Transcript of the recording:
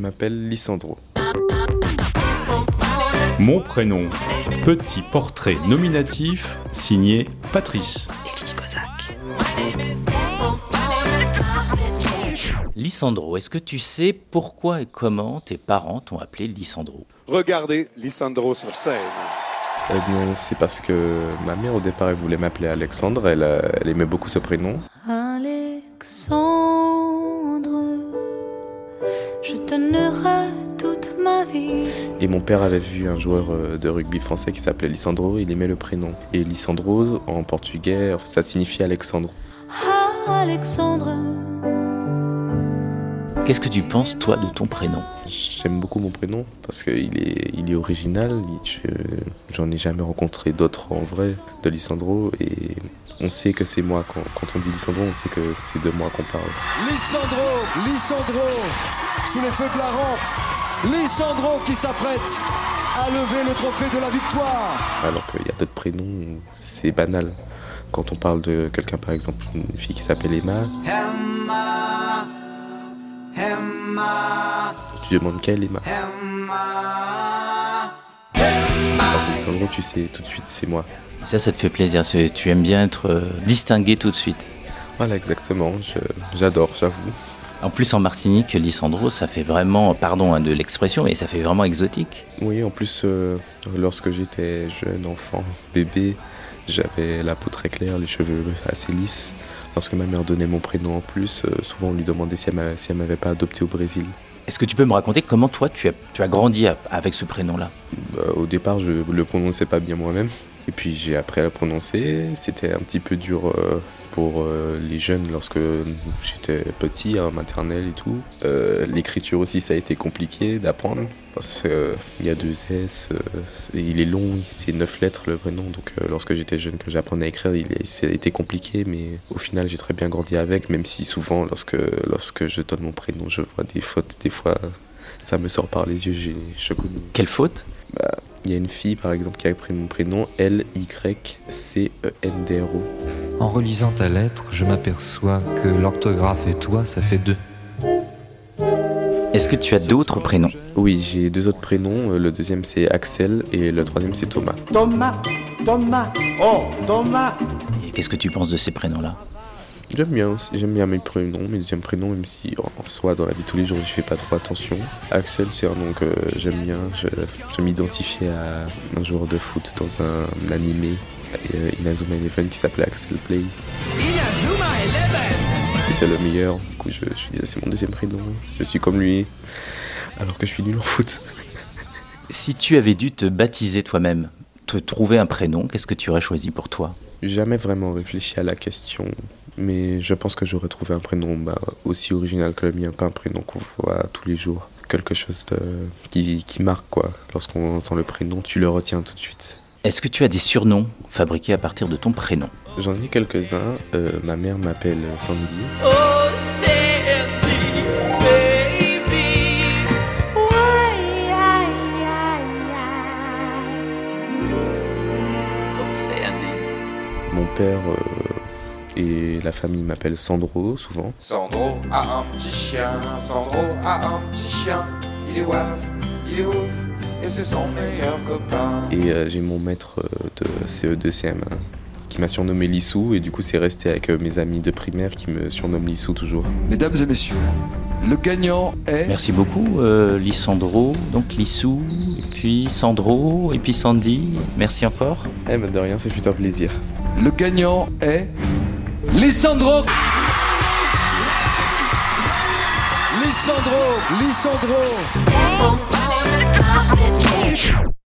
m'appelle Lissandro. Mon prénom, petit portrait nominatif signé Patrice. Lissandro, est-ce que tu sais pourquoi et comment tes parents t'ont appelé Lissandro? Regardez Lissandro sur scène. Eh bien, c'est parce que ma mère, au départ, elle voulait m'appeler Alexandre. Elle, euh, elle aimait beaucoup ce prénom. Alexandre, je t'aimerai toute ma vie. Et mon père avait vu un joueur euh, de rugby français qui s'appelait Lissandro. Il aimait le prénom. Et Lissandro, en portugais, ça signifie Alexandre. Alexandre, Qu'est-ce que tu penses, toi, de ton prénom? J'aime beaucoup mon prénom parce qu'il est, il est original. Je- J'en ai jamais rencontré d'autres en vrai de Lissandro. Et on sait que c'est moi. Quand, quand on dit Lissandro, on sait que c'est de moi qu'on parle. Lissandro, Lissandro, sous les feux de la rampe. Lissandro qui s'apprête à lever le trophée de la victoire. Alors qu'il y a d'autres prénoms où c'est banal. Quand on parle de quelqu'un, par exemple, une fille qui s'appelle Emma, tu demandes quelle Emma? Alors que Lissandro, tu sais tout de suite, c'est moi. Et ça, ça te fait plaisir. c'est- Tu aimes bien être euh, distingué tout de suite. Voilà, exactement. J'adore, j'avoue. En plus, en Martinique, Lissandro, ça fait vraiment, pardon hein, de l'expression, mais ça fait vraiment exotique. Oui, en plus, euh, lorsque j'étais jeune, enfant, bébé, j'avais la peau très claire, les cheveux assez lisses. Lorsque ma mère donnait mon prénom en plus, euh, souvent on lui demandait si elle si m'avait pas adopté au Brésil. Est-ce que tu peux me raconter comment toi, tu as, tu as grandi avec ce prénom-là? Euh, au départ, je le prononçais pas bien moi-même. Et puis j'ai appris à le prononcer. C'était un petit peu dur euh, pour euh, les jeunes lorsque j'étais petit, en maternelle et tout. Euh, L'écriture aussi, ça a été compliqué d'apprendre. Parce qu'il y a deux S, il est long, c'est neuf lettres le prénom. Donc lorsque j'étais jeune, que j'apprenais à écrire, il ça a été compliqué. Mais au final, j'ai très bien grandi avec. Même si souvent, lorsque, lorsque je donne mon prénom, je vois des fautes. Des fois, ça me sort par les yeux. J'ai. Quelle faute? Il y a une fille, par exemple, qui a pris mon prénom, L-Y-C-E-N-D-R-O. En relisant ta lettre, je m'aperçois que l'orthographe et toi, ça fait deux. Est-ce que tu as d'autres prénoms? Oui, j'ai deux autres prénoms. Euh, Le deuxième, c'est Axel et le troisième, c'est Thomas. Thomas, Thomas, oh Thomas. Et qu'est-ce que tu penses de ces prénoms-là? J'aime bien aussi, j'aime bien mes prénoms, mes deuxièmes prénoms, même si en en soi, dans la vie de tous les jours, je fais pas trop attention. Axel, c'est un nom que j'aime bien. Je, je m'identifiais à un joueur de foot dans un, animé, euh, Inazuma Eleven, qui s'appelait Axel Place. C'était le meilleur. Du coup, je, je disais, c'est mon deuxième prénom. Je suis comme lui, alors que je suis nul en foot. Si tu avais dû te baptiser toi-même, te trouver un prénom, qu'est-ce que tu aurais choisi pour toi? Jamais vraiment réfléchi à la question, mais je pense que j'aurais trouvé un prénom bah, aussi original que le mien, pas un prénom qu'on voit tous les jours. Quelque chose de, qui, qui marque quoi. Lorsqu'on entend le prénom, tu le retiens tout de suite. Est-ce que tu as des surnoms fabriqués à partir de ton prénom? J'en ai quelques-uns. Euh, ma mère m'appelle Sandy. oh Sandy, baby. Mon père euh, et la famille m'appellent Sandro souvent. Sandro a un petit chien, Sandro a un petit chien. Il est waf, il est ouf, et c'est son meilleur copain. Et euh, j'ai mon maître euh, de CE2 CM1 qui m'a surnommé Lissou et du coup c'est resté avec euh, mes amis de primaire qui me surnomment Lissou toujours. Mesdames et messieurs, le gagnant est Merci beaucoup, euh, Lissandro, donc Lissou, et puis Sandro, et puis Sandy. Merci encore. Eh ben de rien, ce fut un plaisir. le gagnant est Lissandro. Lissandro, Lissandro. I.